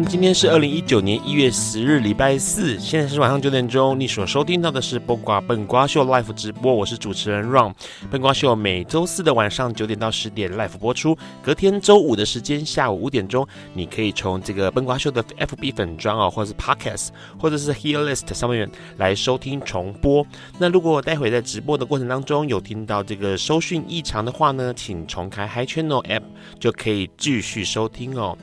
今天是二零一九年一月十日，礼拜四，现在是晚上九点钟。你所收听到的是《笨瓜笨瓜秀》Live 直播，我是主持人 Ron。笨瓜秀每周四的晚上九点到十点 Live 播出，隔天周五的时间下午五点钟，你可以从这个笨瓜秀的 FB 粉专哦，或者是 Podcast，或者是 Hear List 上面来收听重播。那如果待会在直播的过程当中有听到这个收讯异常的话呢，请重开 Hi Channel App 就可以继续收听哦。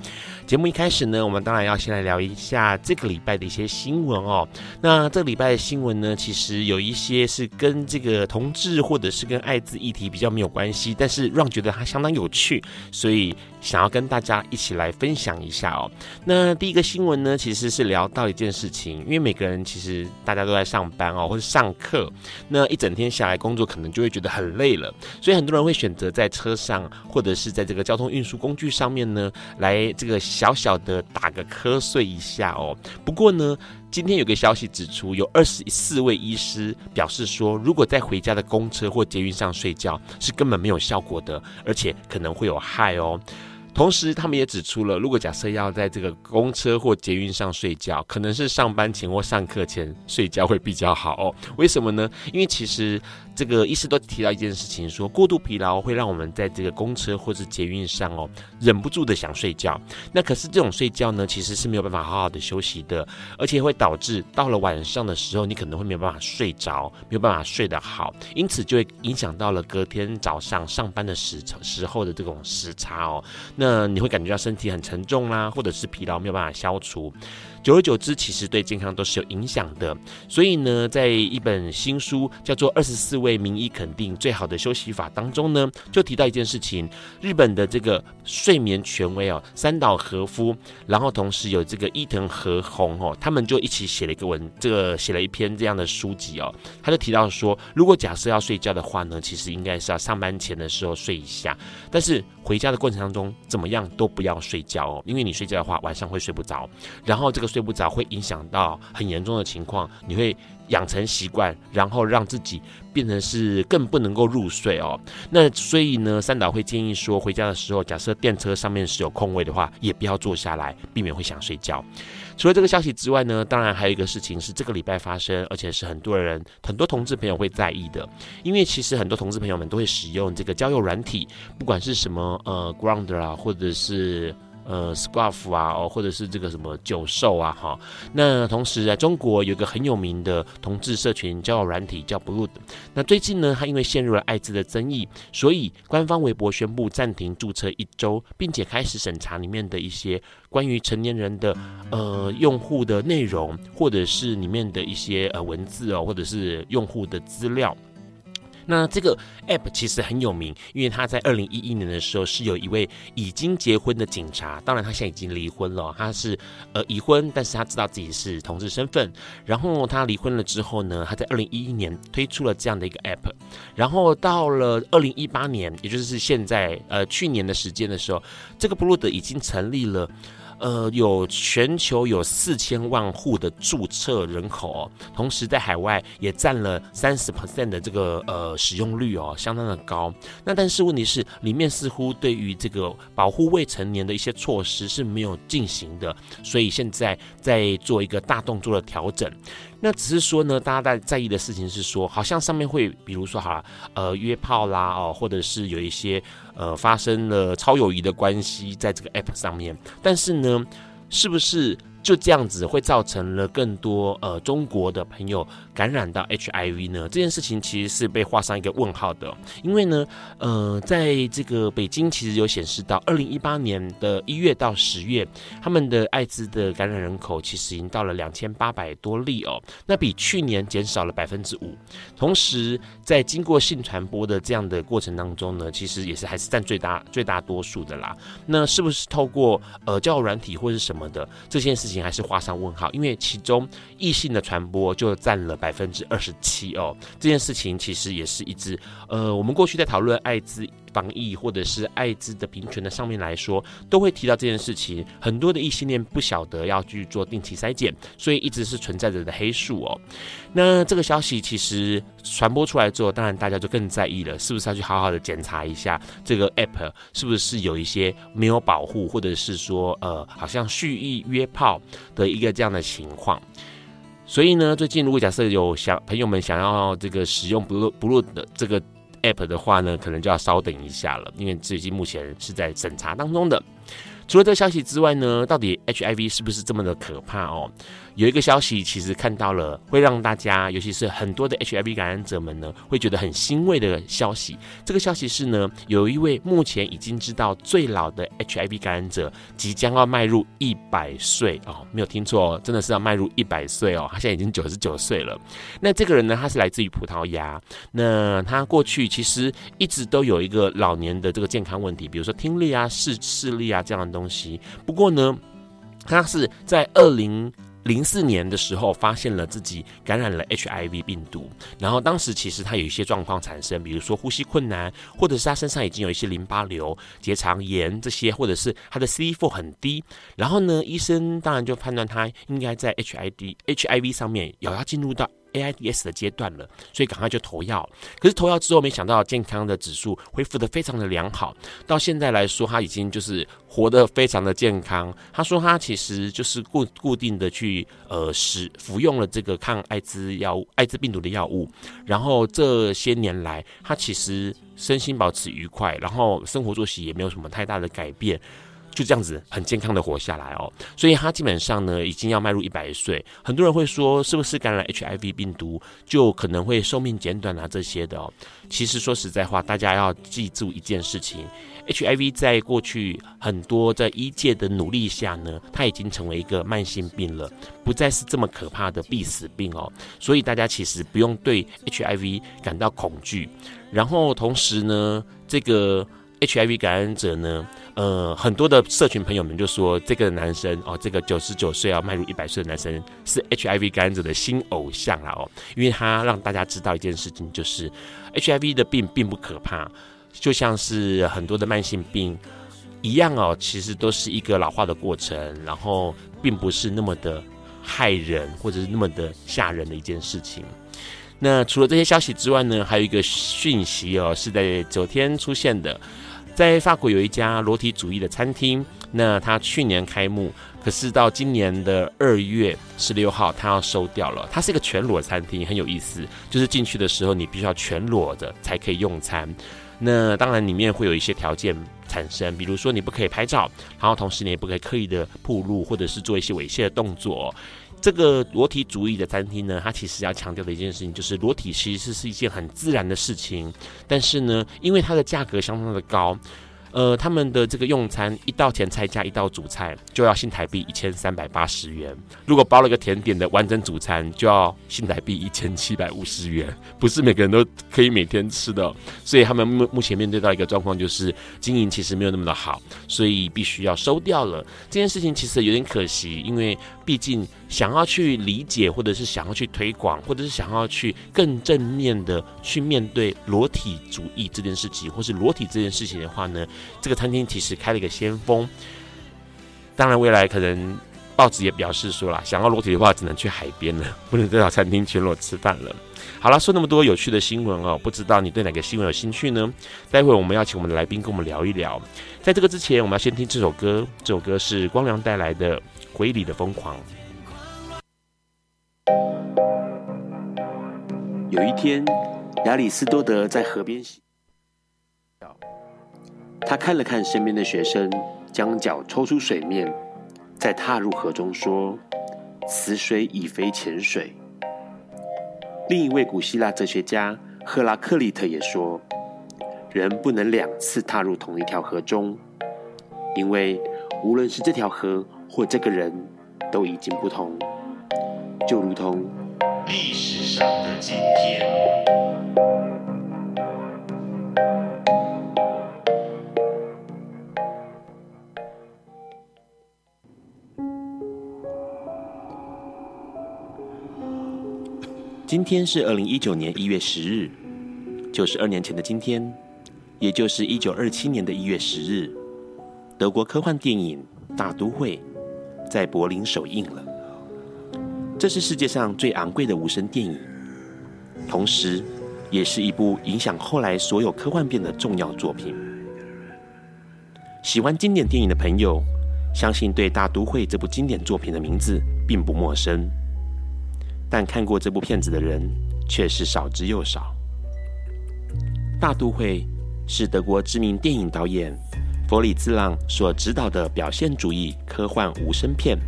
节目一开始呢，我们当然要先来聊一下这个礼拜的一些新闻哦。那这个礼拜的新闻呢，其实有一些是跟这个同志或者是跟艾滋议题比较没有关系，但是让觉得它相当有趣，所以想要跟大家一起来分享一下哦。那第一个新闻呢，其实是聊到一件事情，因为每个人其实大家都在上班哦，或者上课，那一整天下来工作可能就会觉得很累了，所以很多人会选择在车上或者是在这个交通运输工具上面呢，来这个。小小的打个瞌睡一下哦。不过呢，今天有个消息指出，有二十四位医师表示说，如果在回家的公车或捷运上睡觉是根本没有效果的，而且可能会有害哦。同时，他们也指出了，如果假设要在这个公车或捷运上睡觉，可能是上班前或上课前睡觉会比较好哦。为什么呢？因为其实这个医师都提到一件事情，说过度疲劳会让我们在这个公车或是捷运上哦，忍不住的想睡觉。那可是这种睡觉呢，其实是没有办法好好的休息的，而且会导致到了晚上的时候，你可能会没有办法睡着，没有办法睡得好，因此就会影响到了隔天早上上班的时时候的这种时差哦。那你会感觉到身体很沉重啦，或者是疲劳没有办法消除。久而久之，其实对健康都是有影响的。所以呢，在一本新书叫做《二十四位名医肯定最好的休息法》当中呢，就提到一件事情：日本的这个睡眠权威哦，三岛和夫，然后同时有这个伊藤和宏哦，他们就一起写了一个文，这个写了一篇这样的书籍哦。他就提到说，如果假设要睡觉的话呢，其实应该是要上班前的时候睡一下，但是回家的过程当中怎么样都不要睡觉哦，因为你睡觉的话晚上会睡不着，然后这个。睡睡不着会影响到很严重的情况，你会养成习惯，然后让自己变成是更不能够入睡哦。那所以呢，三岛会建议说，回家的时候，假设电车上面是有空位的话，也不要坐下来，避免会想睡觉。除了这个消息之外呢，当然还有一个事情是这个礼拜发生，而且是很多人、很多同志朋友会在意的，因为其实很多同志朋友们都会使用这个交友软体，不管是什么呃 Ground 啊，或者是。呃，Scruff 啊，哦，或者是这个什么九兽啊，哈。那同时在中国有一个很有名的同志社群交友软体叫 Blud。那最近呢，他因为陷入了艾滋的争议，所以官方微博宣布暂停注册一周，并且开始审查里面的一些关于成年人的呃用户的内容，或者是里面的一些呃文字哦，或者是用户的资料。那这个 app 其实很有名，因为他在二零一一年的时候是有一位已经结婚的警察，当然他现在已经离婚了，他是呃已婚，但是他知道自己是同志身份，然后他离婚了之后呢，他在二零一一年推出了这样的一个 app，然后到了二零一八年，也就是现在呃去年的时间的时候，这个 Blud 已经成立了。呃，有全球有四千万户的注册人口，同时在海外也占了三十 percent 的这个呃使用率哦，相当的高。那但是问题是，里面似乎对于这个保护未成年的一些措施是没有进行的，所以现在在做一个大动作的调整。那只是说呢，大家在在意的事情是说，好像上面会，比如说哈，呃，约炮啦，哦，或者是有一些呃发生了超友谊的关系在这个 app 上面，但是呢，是不是就这样子会造成了更多呃中国的朋友感染到 HIV 呢？这件事情其实是被画上一个问号的，因为呢，呃，在这个北京其实有显示到，二零一八年的一月到十月，他们的艾滋的感染人口其实已经到了两千八百多例哦，那比去年减少了百分之五。同时，在经过性传播的这样的过程当中呢，其实也是还是占最大最大多数的啦。那是不是透过呃交友软体或是什么的这件事情？还是画上问号，因为其中异性的传播就占了百百分之二十七哦。这件事情其实也是一直，呃，我们过去在讨论艾滋防疫或者是艾滋的平权的上面来说，都会提到这件事情。很多的异性恋不晓得要去做定期筛检，所以一直是存在着的黑数哦。那这个消息其实传播出来之后，当然大家就更在意了，是不是要去好好的检查一下这个 app 是不是有一些没有保护，或者是说呃，好像蓄意约炮的一个这样的情况。所以呢，最近如果假设有想朋友们想要这个使用 Blue Blue 的这个 app 的话呢，可能就要稍等一下了，因为最近目前是在审查当中的。除了这消息之外呢，到底 HIV 是不是这么的可怕哦？有一个消息，其实看到了，会让大家，尤其是很多的 HIV 感染者们呢，会觉得很欣慰的消息。这个消息是呢，有一位目前已经知道最老的 HIV 感染者即将要迈入一百岁哦，没有听错哦，真的是要迈入一百岁哦，他现在已经九十九岁了。那这个人呢，他是来自于葡萄牙，那他过去其实一直都有一个老年的这个健康问题，比如说听力啊、视视力啊这样的东西。不过呢，他是在二零。零四年的时候，发现了自己感染了 HIV 病毒，然后当时其实他有一些状况产生，比如说呼吸困难，或者是他身上已经有一些淋巴瘤、结肠炎这些，或者是他的 CD4 很低，然后呢，医生当然就判断他应该在 HID HIV 上面有要进入到。AIDS 的阶段了，所以赶快就投药。可是投药之后，没想到健康的指数恢复得非常的良好。到现在来说，他已经就是活得非常的健康。他说他其实就是固固定的去呃使服用了这个抗艾滋药物、艾滋病毒的药物。然后这些年来，他其实身心保持愉快，然后生活作息也没有什么太大的改变。就这样子很健康的活下来哦，所以他基本上呢已经要迈入一百岁。很多人会说，是不是感染 HIV 病毒就可能会寿命减短啊这些的哦？其实说实在话，大家要记住一件事情：HIV 在过去很多在医界的努力下呢，它已经成为一个慢性病了，不再是这么可怕的必死病哦。所以大家其实不用对 HIV 感到恐惧。然后同时呢，这个。HIV 感染者呢，呃，很多的社群朋友们就说，这个男生哦，这个九十九岁要迈入一百岁的男生是 HIV 感染者的新偶像啦哦，因为他让大家知道一件事情，就是 HIV 的病并不可怕，就像是很多的慢性病一样哦，其实都是一个老化的过程，然后并不是那么的害人或者是那么的吓人的一件事情。那除了这些消息之外呢，还有一个讯息哦，是在昨天出现的。在法国有一家裸体主义的餐厅，那他去年开幕，可是到今年的二月十六号，他要收掉了。它是一个全裸餐厅，很有意思，就是进去的时候你必须要全裸的才可以用餐。那当然里面会有一些条件产生，比如说你不可以拍照，然后同时你也不可以刻意的暴露或者是做一些猥亵的动作。这个裸体主义的餐厅呢，它其实要强调的一件事情就是，裸体其实是一件很自然的事情，但是呢，因为它的价格相当的高。呃，他们的这个用餐一道前菜加一道主菜就要新台币一千三百八十元，如果包了个甜点的完整主餐就要新台币一千七百五十元，不是每个人都可以每天吃的，所以他们目目前面对到一个状况就是经营其实没有那么的好，所以必须要收掉了。这件事情其实有点可惜，因为毕竟想要去理解，或者是想要去推广，或者是想要去更正面的去面对裸体主义这件事情，或是裸体这件事情的话呢，这个餐厅其实开了一个先锋，当然未来可能报纸也表示说了，想要裸体的话，只能去海边了，不能在餐厅全裸吃饭了。好了，说那么多有趣的新闻哦，不知道你对哪个新闻有兴趣呢？待会我们要请我们的来宾跟我们聊一聊。在这个之前，我们要先听这首歌，这首歌是光良带来的《回忆里的疯狂》。有一天，亚里斯多德在河边洗脚。他看了看身边的学生，将脚抽出水面，再踏入河中说：“此水已非浅水。”另一位古希腊哲学家赫拉克利特也说：“人不能两次踏入同一条河中，因为无论是这条河或这个人，都已经不同，就如同历史上的今天。”今天是二零一九年一月十日，九十二年前的今天，也就是一九二七年的一月十日，德国科幻电影《大都会》在柏林首映了。这是世界上最昂贵的无声电影，同时也是一部影响后来所有科幻片的重要作品。喜欢经典电影的朋友，相信对《大都会》这部经典作品的名字并不陌生。但看过这部片子的人却是少之又少。《大都会》是德国知名电影导演弗里兹朗所执导的表现主义科幻无声片。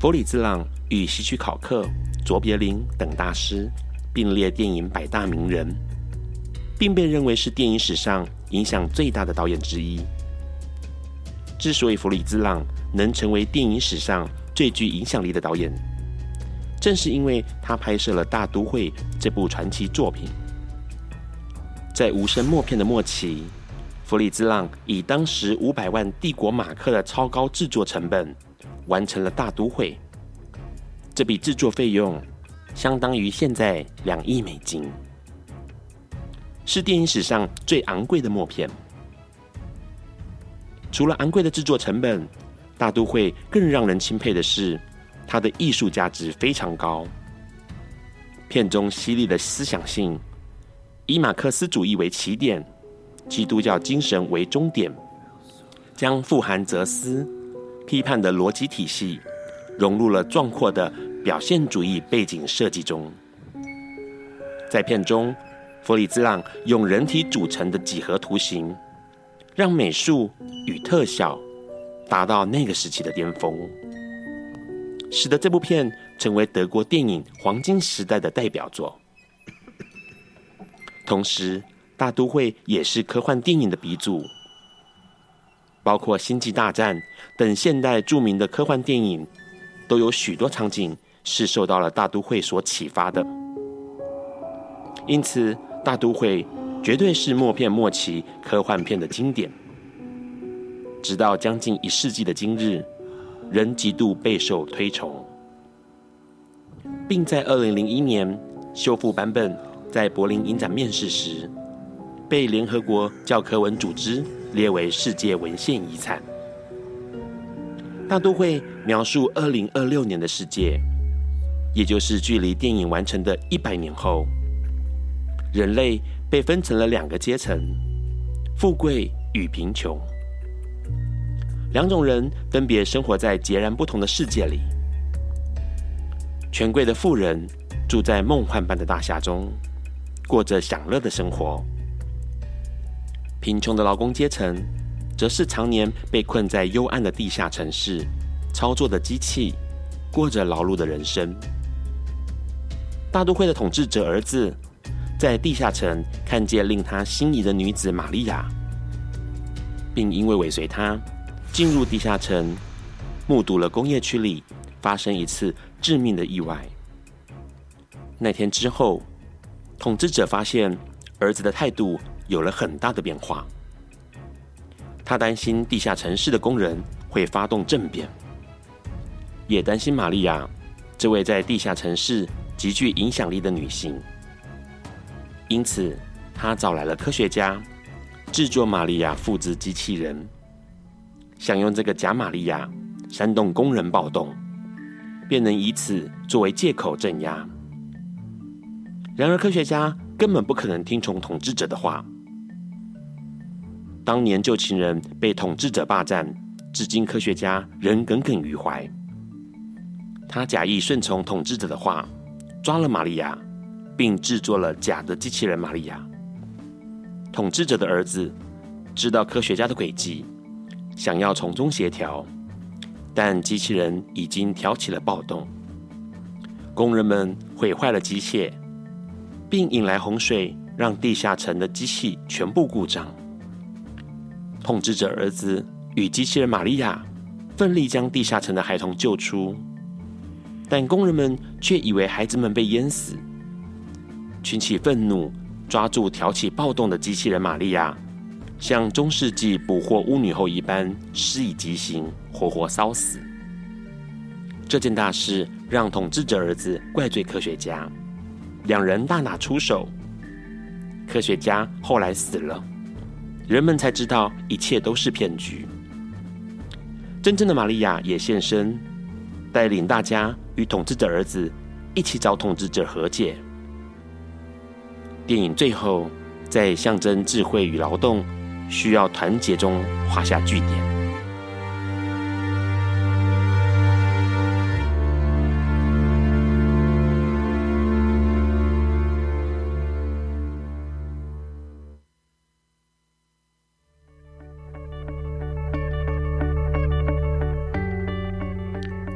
弗里兹朗与希区考克、卓别林等大师并列电影百大名人，并被认为是电影史上影响最大的导演之一。之所以弗里兹朗能成为电影史上最具影响力的导演，正是因为他拍摄了《大都会》这部传奇作品，在无声默片的末期，弗里兹朗以当时五百万帝国马克的超高制作成本，完成了《大都会》。这笔制作费用相当于现在两亿美金，是电影史上最昂贵的默片。除了昂贵的制作成本，《大都会》更让人钦佩的是。它的艺术价值非常高，片中犀利的思想性，以马克思主义为起点，基督教精神为终点，将富含哲思、批判的逻辑体系融入了壮阔的表现主义背景设计中。在片中，弗里兹朗用人体组成的几何图形，让美术与特效达到那个时期的巅峰。使得这部片成为德国电影黄金时代的代表作。同时，《大都会》也是科幻电影的鼻祖，包括《星际大战》等现代著名的科幻电影，都有许多场景是受到了《大都会》所启发的。因此，《大都会》绝对是默片末期科幻片的经典。直到将近一世纪的今日。仍极度备受推崇，并在二零零一年修复版本在柏林影展面世时，被联合国教科文组织列为世界文献遗产。大都会描述二零二六年的世界，也就是距离电影完成的一百年后，人类被分成了两个阶层：富贵与贫穷。两种人分别生活在截然不同的世界里。权贵的富人住在梦幻般的大厦中，过着享乐的生活；贫穷的劳工阶层，则是常年被困在幽暗的地下城市，操作的机器，过着劳碌的人生。大都会的统治者儿子，在地下城看见令他心仪的女子玛利亚，并因为尾随她。进入地下城，目睹了工业区里发生一次致命的意外。那天之后，统治者发现儿子的态度有了很大的变化。他担心地下城市的工人会发动政变，也担心玛利亚这位在地下城市极具影响力的女性。因此，他找来了科学家，制作玛利亚复制机器人。想用这个假玛利亚煽动工人暴动，便能以此作为借口镇压。然而，科学家根本不可能听从统治者的话。当年旧情人被统治者霸占，至今科学家仍耿耿于怀。他假意顺从统治者的话，抓了玛利亚，并制作了假的机器人玛利亚。统治者的儿子知道科学家的诡计。想要从中协调，但机器人已经挑起了暴动。工人们毁坏了机械，并引来洪水，让地下城的机器全部故障。统治者儿子与机器人玛利亚奋力将地下城的孩童救出，但工人们却以为孩子们被淹死。群起愤怒，抓住挑起暴动的机器人玛利亚，像中世纪捕获巫女后一般施以极刑，活活烧死。这件大事让统治者儿子怪罪科学家，两人大打出手。科学家后来死了，人们才知道一切都是骗局。真正的玛利亚也现身，带领大家与统治者儿子一起找统治者和解。电影最后，在象征智慧与劳动需要团结中画下句点。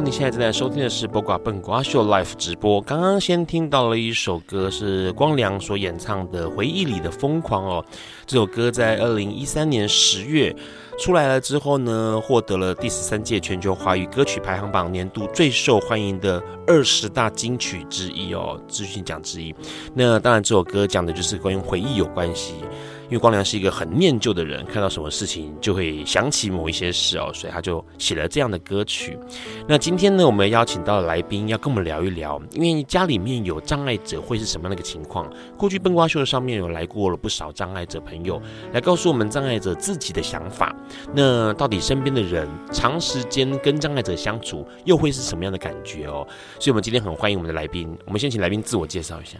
你现在正在收听的是《播瓜笨瓜秀》Live 直播。刚刚先听到了一首歌，是光良所演唱的《回忆里的疯狂》哦。这首歌在二零一三年十月出来了之后呢，获得了第十三届全球华语歌曲排行榜年度最受欢迎的二十大金曲之一哦，资讯奖之一。那当然，这首歌讲的就是关于回忆有关系。因为光良是一个很念旧的人，看到什么事情就会想起某一些事哦，所以他就写了这样的歌曲。那今天呢，我们邀请到的来宾要跟我们聊一聊，因为家里面有障碍者会是什么样的一个情况？过去笨瓜秀上面有来过了不少障碍者朋友，来告诉我们障碍者自己的想法。那到底身边的人长时间跟障碍者相处，又会是什么样的感觉哦？所以，我们今天很欢迎我们的来宾。我们先请来宾自我介绍一下。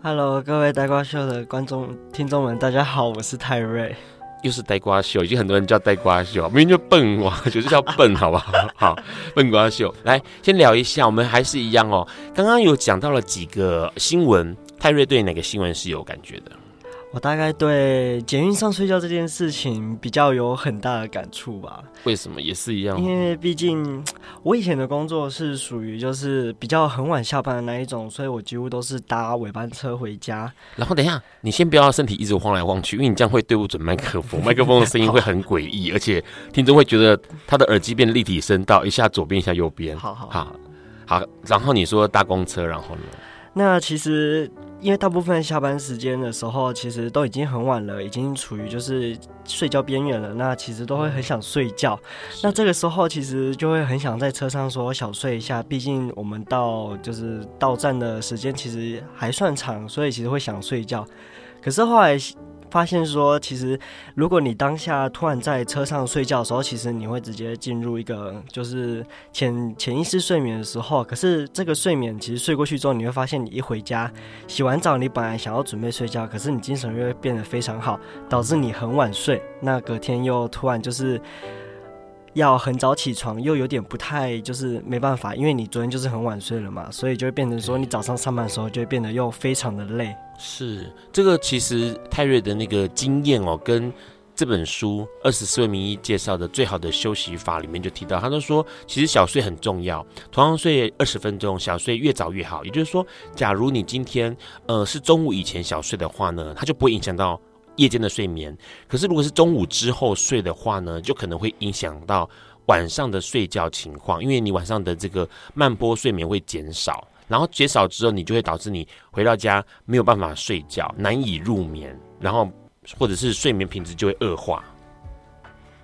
Hello，各位呆瓜秀的观众、听众们，大家好，我是泰瑞。又是呆瓜秀，已经很多人叫呆瓜秀，明明就笨瓜，就是叫笨，好不好？好，笨瓜秀。来，先聊一下，我们还是一样哦。刚刚有讲到了几个新闻，泰瑞对哪个新闻是有感觉的？我大概对捷运上睡觉这件事情比较有很大的感触吧。为什么也是一样？因为毕竟我以前的工作是属于就是比较很晚下班的那一种，所以我几乎都是搭尾班车回家。然后等一下，你先不要身体一直晃来晃去，因为你这样会对不准麦克风，麦克风的声音会很诡异，而且听众会觉得他的耳机变立体声到一下左边一下右边。好好好好。然后你说搭公车，然后呢？那其实。因为大部分下班时间的时候，其实都已经很晚了，已经处于就是睡觉边缘了。那其实都会很想睡觉。那这个时候其实就会很想在车上说小睡一下，毕竟我们到就是到站的时间其实还算长，所以其实会想睡觉。可是后来。发现说，其实如果你当下突然在车上睡觉的时候，其实你会直接进入一个就是潜潜意识睡眠的时候。可是这个睡眠其实睡过去之后，你会发现你一回家洗完澡，你本来想要准备睡觉，可是你精神又会变得非常好，导致你很晚睡。那隔天又突然就是要很早起床，又有点不太就是没办法，因为你昨天就是很晚睡了嘛，所以就会变成说你早上上班的时候就会变得又非常的累。是这个，其实泰瑞的那个经验哦，跟这本书《二十四位名医介绍的最好的休息法》里面就提到，他都说，其实小睡很重要，同样睡二十分钟，小睡越早越好。也就是说，假如你今天呃是中午以前小睡的话呢，它就不会影响到夜间的睡眠。可是如果是中午之后睡的话呢，就可能会影响到晚上的睡觉情况，因为你晚上的这个慢波睡眠会减少。然后减少之后，你就会导致你回到家没有办法睡觉，难以入眠，然后或者是睡眠品质就会恶化。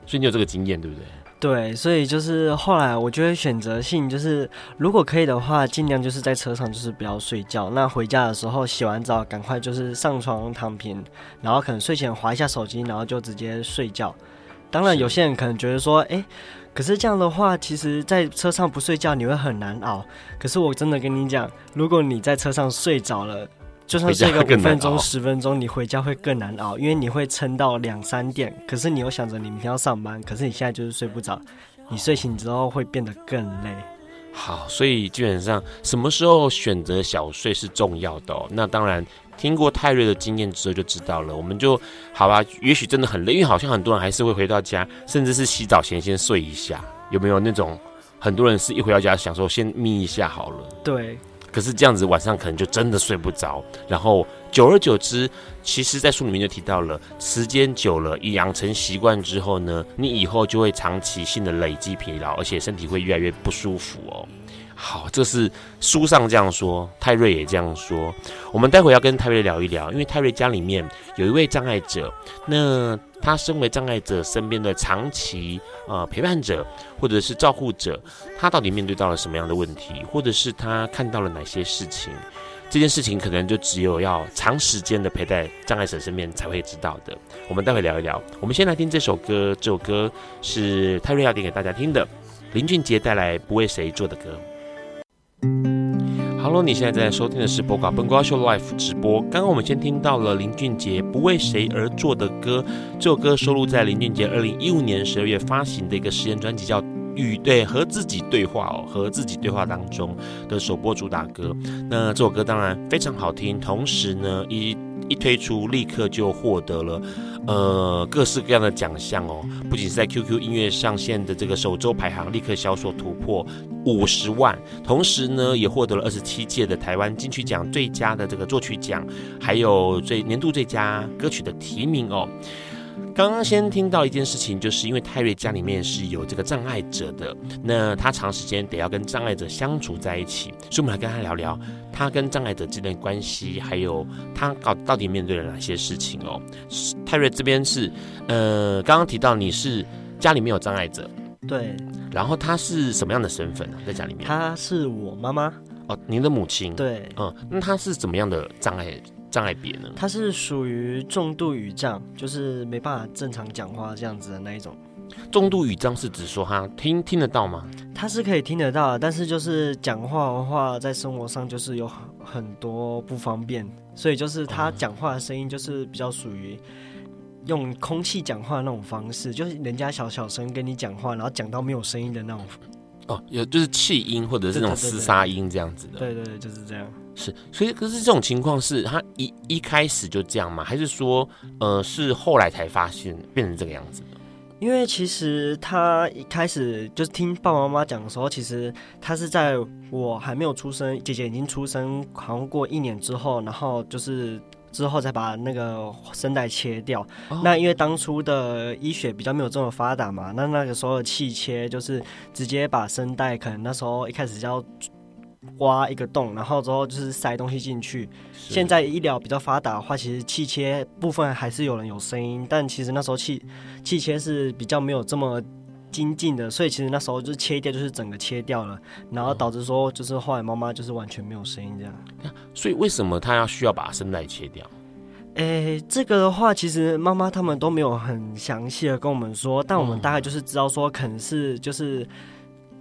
所以你有这个经验，对不对？对，所以就是后来我就会选择性，就是如果可以的话，尽量就是在车上就是不要睡觉。那回家的时候洗完澡，赶快就是上床躺平，然后可能睡前划一下手机，然后就直接睡觉。当然，有些人可能觉得说，哎，可是这样的话，其实在车上不睡觉你会很难熬。可是我真的跟你讲，如果你在车上睡着了，就算睡个五分钟、十分钟，你回家会更难熬，因为你会撑到两三点。可是你又想着你明天要上班，可是你现在就是睡不着，你睡醒之后会变得更累。好，所以基本上什么时候选择小睡是重要的哦。那当然，听过泰瑞的经验之后就知道了。我们就好吧，也许真的很累，因为好像很多人还是会回到家，甚至是洗澡前先睡一下。有没有那种很多人是一回到家想说先眯一下好了？对。可是这样子晚上可能就真的睡不着，然后久而久之，其实，在书里面就提到了，时间久了，一养成习惯之后呢，你以后就会长期性的累积疲劳，而且身体会越来越不舒服哦。好，这是书上这样说，泰瑞也这样说。我们待会要跟泰瑞聊一聊，因为泰瑞家里面有一位障碍者，那他身为障碍者身边的长期呃陪伴者或者是照顾者，他到底面对到了什么样的问题，或者是他看到了哪些事情？这件事情可能就只有要长时间的陪在障碍者身边才会知道的。我们待会聊一聊。我们先来听这首歌，这首歌是泰瑞要点给大家听的，林俊杰带来《不为谁做的歌》。Hello，你现在在收听的是《播瓜笨瓜秀》Life 直播。刚刚我们先听到了林俊杰《不为谁而作的歌》，这首歌收录在林俊杰二零一五年十二月发行的一个实验专辑，叫《与对和自己对话》哦，和自己对话当中的首播主打歌。那这首歌当然非常好听，同时呢，一一推出立刻就获得了。呃，各式各样的奖项哦，不仅是在 QQ 音乐上线的这个首周排行立刻销售突破五十万，同时呢，也获得了二十七届的台湾金曲奖最佳的这个作曲奖，还有最年度最佳歌曲的提名哦。刚刚先听到一件事情，就是因为泰瑞家里面是有这个障碍者的，那他长时间得要跟障碍者相处在一起，所以我们来跟他聊聊他跟障碍者之间的关系，还有他搞到底面对了哪些事情哦。泰瑞这边是，呃，刚刚提到你是家里面有障碍者，对，然后他是什么样的身份呢？在家里面，他是我妈妈哦，您的母亲，对，嗯，那他是怎么样的障碍？障碍别呢？他是属于重度语障，就是没办法正常讲话这样子的那一种。重度语障是指说他听听得到吗？他是可以听得到，但是就是讲话的话，在生活上就是有很很多不方便，所以就是他讲话的声音就是比较属于用空气讲话的那种方式，就是人家小小声跟你讲话，然后讲到没有声音的那种。哦，有就是气音或者是那种厮杀音这样子的。对对对，就是这样。是，所以可是这种情况是他一一开始就这样吗？还是说，呃，是后来才发现变成这个样子的？因为其实他一开始就是听爸爸妈妈讲的时候，其实他是在我还没有出生，姐姐已经出生，好像过一年之后，然后就是之后再把那个声带切掉。哦。那因为当初的医学比较没有这么发达嘛，那那个时候的气切就是直接把声带，可能那时候一开始就要。挖一个洞，然后之后就是塞东西进去。现在医疗比较发达的话，其实气切部分还是有人有声音，但其实那时候气气切是比较没有这么精进的，所以其实那时候就是切掉，就是整个切掉了，然后导致说就是后来妈妈就是完全没有声音这样。所以为什么他要需要把声带切掉？诶，这个的话，其实妈妈他们都没有很详细的跟我们说，但我们大概就是知道说，可能是就是。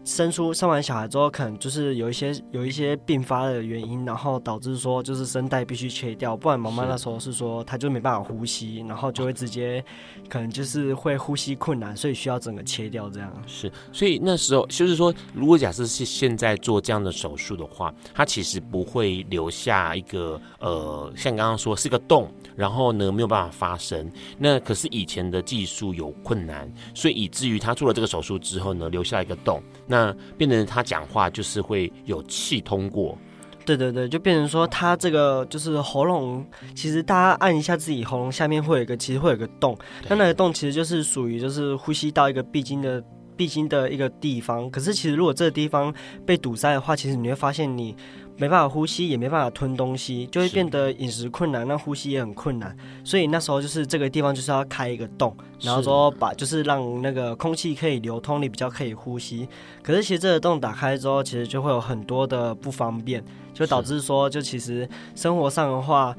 生出生完小孩之后，可能就是有一些有一些并发的原因，然后导致说就是声带必须切掉，不然妈妈那时候是说她就没办法呼吸，然后就会直接可能就是会呼吸困难，所以需要整个切掉这样。是，所以那时候就是说，如果假设是现在做这样的手术的话，它其实不会留下一个呃，像刚刚说是个洞，然后呢没有办法发声。那可是以前的技术有困难，所以以至于他做了这个手术之后呢，留下一个洞。那变成他讲话就是会有气通过，对对对，就变成说他这个就是喉咙，其实大家按一下自己喉咙下面会有一个，其实会有一个洞，那那个洞其实就是属于就是呼吸到一个必经的必经的一个地方。可是其实如果这个地方被堵塞的话，其实你会发现你。没办法呼吸，也没办法吞东西，就会变得饮食困难，那呼吸也很困难。所以那时候就是这个地方就是要开一个洞，然后说把就是让那个空气可以流通，你比较可以呼吸。可是其实这个洞打开之后，其实就会有很多的不方便，就导致说就其实生活上的话，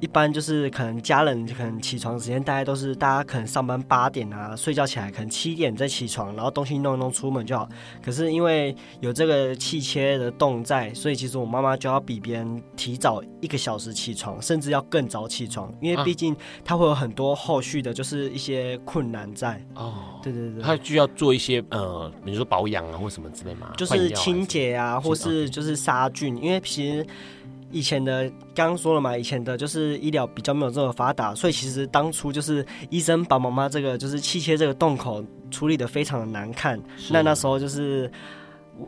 一般就是可能家人可能起床时间大概都是大家可能上班八点啊，睡觉起来可能七点再起床，然后东西弄一弄出门就好。可是因为有这个气切的洞在，所以其实我妈妈就要比别人提早一个小时起床，甚至要更早起床，因为毕竟她会有很多后续的就是一些困难在。哦，对对对，她就要做一些呃，比如说保养啊或什么之类嘛，就是清洁啊，或是就是杀菌，因为其实。以前的刚刚说了嘛，以前的就是医疗比较没有这么发达，所以其实当初就是医生把妈妈这个就是气切这个洞口处理的非常的难看，那那时候就是。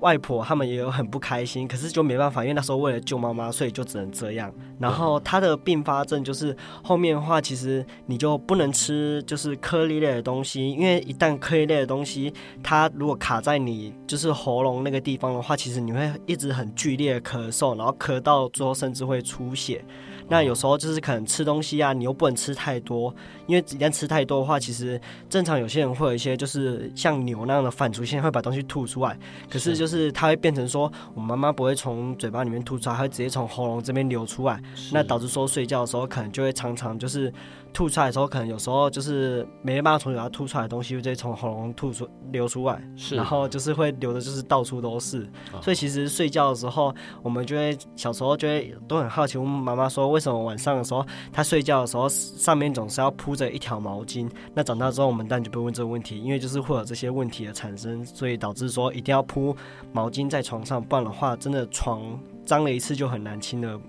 外婆他们也有很不开心，可是就没办法，因为那时候为了救妈妈，所以就只能这样。然后他的并发症就是后面的话，其实你就不能吃就是颗粒类的东西，因为一旦颗粒类的东西它如果卡在你就是喉咙那个地方的话，其实你会一直很剧烈咳嗽，然后咳到最后甚至会出血。那有时候就是可能吃东西啊，你又不能吃太多，因为一旦吃太多的话，其实正常有些人会有一些就是像牛那样的反刍性，会把东西吐出来。可是就是它会变成说，我妈妈不会从嘴巴里面吐出来，它会直接从喉咙这边流出来。那导致说睡觉的时候可能就会常常就是。吐出来的时候，可能有时候就是没办法从嘴巴吐出来的东西，就直接从喉咙吐出流出来，是，然后就是会流的，就是到处都是。哦、所以其实睡觉的时候，我们就会小时候就会都很好奇，问妈妈说，为什么晚上的时候她睡觉的时候上面总是要铺着一条毛巾？那长大之后，我们当然就不会问这个问题，因为就是会有这些问题的产生，所以导致说一定要铺毛巾在床上，不然的话，真的床脏了一次就很难清了。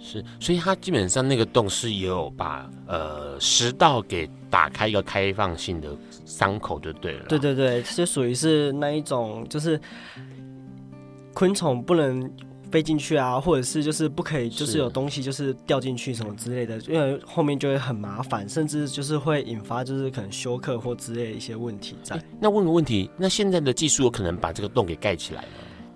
是，所以它基本上那个洞是有把呃食道给打开一个开放性的伤口就对了。对对对，就属于是那一种，就是昆虫不能飞进去啊，或者是就是不可以，就是有东西就是掉进去什么之类的，因为后面就会很麻烦，甚至就是会引发就是可能休克或之类的一些问题在。那问个问题，那现在的技术有可能把这个洞给盖起来吗？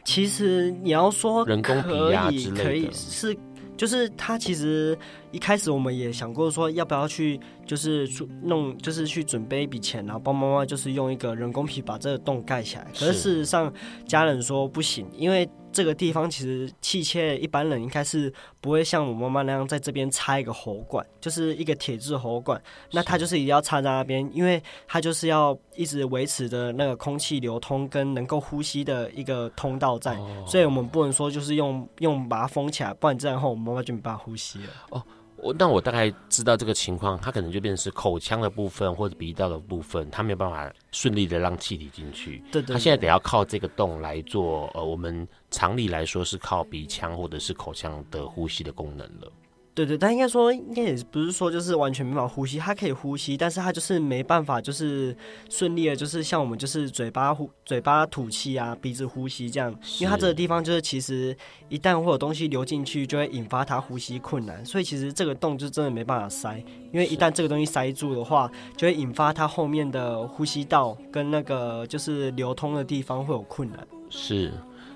其实你要说人工皮呀之类的，可以是。就是他其实一开始我们也想过说要不要去就是弄就是去准备一笔钱，然后帮妈妈就是用一个人工皮把这个洞盖起来。可是事实上家人说不行，因为。这个地方其实器械，一般人应该是不会像我妈妈那样在这边插一个喉管，就是一个铁质喉管。那它就是一定要插在那边，因为它就是要一直维持着那个空气流通跟能够呼吸的一个通道在。哦、所以我们不能说就是用用把它封起来，不然这样后我妈妈就没办法呼吸了。哦。我那我大概知道这个情况，它可能就变成是口腔的部分或者鼻道的部分，它没有办法顺利的让气体进去。对，对对。它现在得要靠这个洞来做，呃，我们常理来说是靠鼻腔或者是口腔的呼吸的功能了。对对，但应该说，应该也不是说就是完全没法呼吸，它可以呼吸，但是它就是没办法，就是顺利的，就是像我们就是嘴巴呼、嘴巴吐气啊，鼻子呼吸这样，因为它这个地方就是其实一旦会有东西流进去，就会引发它呼吸困难，所以其实这个洞就真的没办法塞，因为一旦这个东西塞住的话，就会引发它后面的呼吸道跟那个就是流通的地方会有困难。是。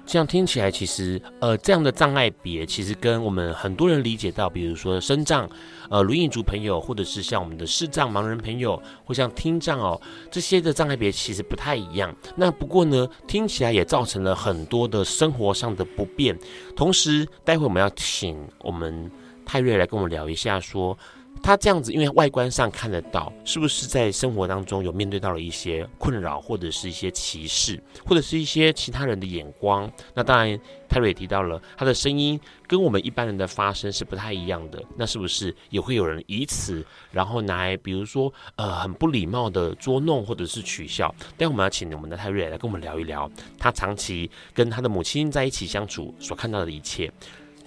这样听起来，其实呃，这样的障碍别其实跟我们很多人理解到，比如说身障、呃，轮椅族朋友，或者是像我们的视障盲人朋友，或像听障哦，这些的障碍别其实不太一样。那不过呢，听起来也造成了很多的生活上的不便。同时，待会我们要请我们泰瑞来跟我们聊一下说。他这样子，因为外观上看得到，是不是在生活当中有面对到了一些困扰，或者是一些歧视，或者是一些其他人的眼光？那当然，泰瑞也提到了他的声音跟我们一般人的发声是不太一样的。那是不是也会有人以此，然后来，比如说，呃，很不礼貌的捉弄或者是取笑？待会我们要请我们的泰瑞来跟我们聊一聊，他长期跟他的母亲在一起相处所看到的一切。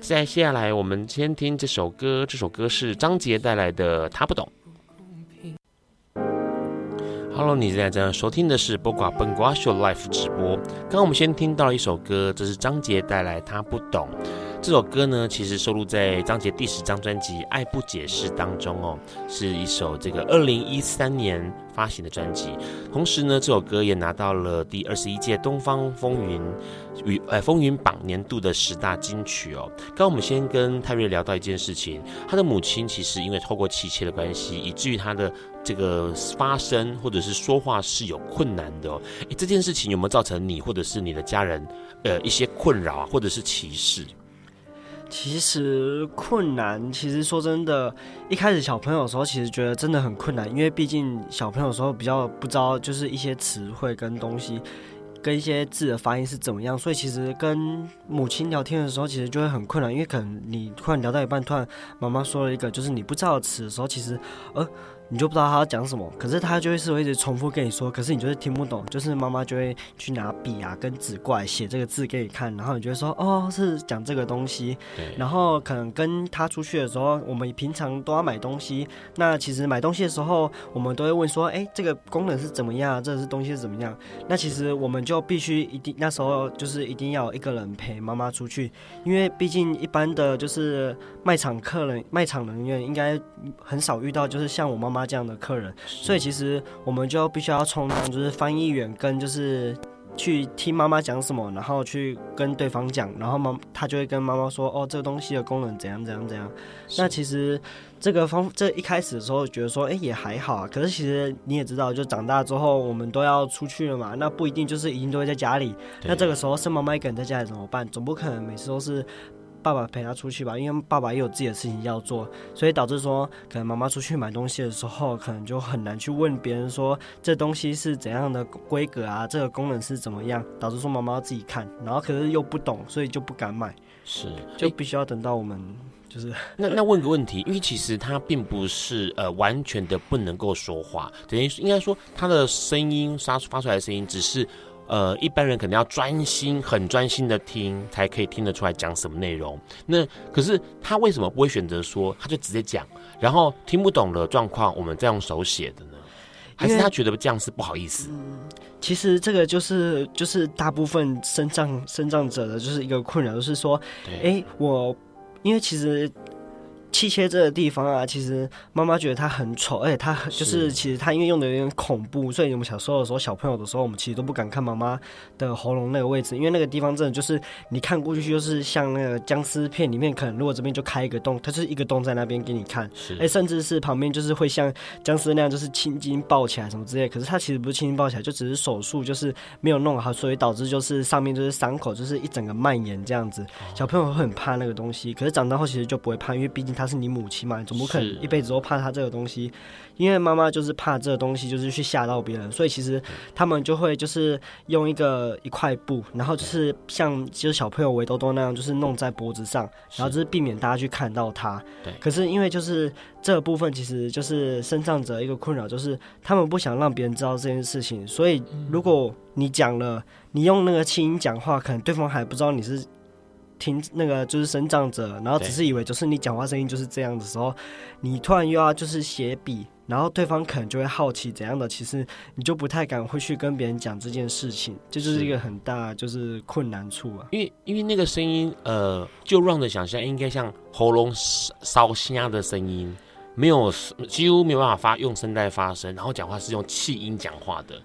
再接下来，我们先听这首歌。这首歌是张杰带来的《他不懂》。Hello，你现在正在收听的是《播瓜笨瓜秀》Life 直播。刚刚我们先听到了一首歌，这是张杰带来《他不懂》。这首歌呢，其实收录在张杰第十张专辑《爱不解释》当中哦，是一首这个二零一三年发行的专辑。同时呢，这首歌也拿到了第二十一届东方风云与呃风云榜年度的十大金曲哦。刚刚我们先跟泰瑞聊到一件事情，他的母亲其实因为透过气切的关系，以至于他的这个发声或者是说话是有困难的哦。诶，这件事情有没有造成你或者是你的家人呃一些困扰啊，或者是歧视？其实困难，其实说真的，一开始小朋友的时候，其实觉得真的很困难，因为毕竟小朋友的时候比较不知道，就是一些词汇跟东西，跟一些字的发音是怎么样，所以其实跟母亲聊天的时候，其实就会很困难，因为可能你突然聊到一半，突然妈妈说了一个就是你不知道的词的时候，其实呃。你就不知道他要讲什么，可是他就会是会一直重复跟你说，可是你就是听不懂，就是妈妈就会去拿笔啊跟纸过来写这个字给你看，然后你就会说哦，是讲这个东西。对。然后可能跟他出去的时候，我们平常都要买东西，那其实买东西的时候，我们都会问说，哎，这个功能是怎么样？这个是东西是怎么样？那其实我们就必须一定那时候就是一定要一个人陪妈妈出去，因为毕竟一般的就是卖场客人、卖场人员应该很少遇到，就是像我妈妈。这样的客人，所以其实我们就必须要充当就是翻译员，跟就是去听妈妈讲什么，然后去跟对方讲，然后妈他就会跟妈妈说，哦，这个东西的功能怎样怎样怎样。那其实这个方这一开始的时候觉得说，哎，也还好啊。可是其实你也知道，就长大之后我们都要出去了嘛，那不一定就是一定都会在家里。那这个时候生妈妈一个人在家里怎么办？总不可能每次都是。爸爸陪他出去吧，因为爸爸也有自己的事情要做，所以导致说，可能妈妈出去买东西的时候，可能就很难去问别人说这东西是怎样的规格啊，这个功能是怎么样，导致说妈妈要自己看，然后可是又不懂，所以就不敢买，是，就必须要等到我们就是那那问个问题，因为其实他并不是呃完全的不能够说话，等于应该说他的声音发发出来的声音只是。呃，一般人可能要专心、很专心的听，才可以听得出来讲什么内容。那可是他为什么不会选择说，他就直接讲，然后听不懂的状况，我们再用手写的呢？还是他觉得这样是不好意思？嗯，其实这个就是就是大部分身障身障者的就是一个困扰，就是说，哎、欸，我因为其实。气切这个地方啊，其实妈妈觉得它很丑，而且它就是其实它因为用的有点恐怖，所以我们小时候的时候，小朋友的时候，我们其实都不敢看妈妈的喉咙那个位置，因为那个地方真的就是你看过去就是像那个僵尸片里面，可能如果这边就开一个洞，它就是一个洞在那边给你看，哎，甚至是旁边就是会像僵尸那样，就是青筋抱起来什么之类，可是它其实不是青筋抱起来，就只是手术就是没有弄好，所以导致就是上面就是伤口就是一整个蔓延这样子，小朋友会很怕那个东西，可是长大后其实就不会怕，因为毕竟它。是你母亲嘛，你总不可能一辈子都怕她这个东西，因为妈妈就是怕这个东西，就是去吓到别人，所以其实他们就会就是用一个一块布，然后就是像就是小朋友围兜兜那样，就是弄在脖子上，然后就是避免大家去看到他。对。可是因为就是这个部分，其实就是身障者一个困扰，就是他们不想让别人知道这件事情，所以如果你讲了，你用那个轻音讲话，可能对方还不知道你是。听那个就是身障者，然后只是以为就是你讲话声音就是这样的时候，你突然又要就是写笔，然后对方可能就会好奇怎样的，其实你就不太敢会去跟别人讲这件事情，这就，是一个很大就是困难处啊。因为因为那个声音，呃，就让人想象应该像喉咙烧声的声音，没有几乎没有办法发用声带发声，然后讲话是用气音讲话的。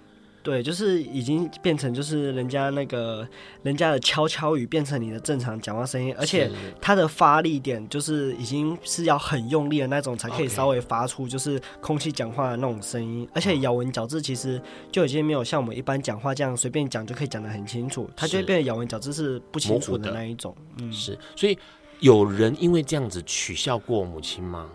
对，就是已经变成就是人家那个人家的悄悄语变成你的正常讲话声音，而且它的发力点就是已经是要很用力的那种才可以稍微发出就是空气讲话的那种声音，而且咬文嚼字其实就已经没有像我们一般讲话这样随便讲就可以讲得很清楚，它就会变得咬文嚼字是不清楚的那一种。嗯，是，所以有人因为这样子取笑过母亲吗？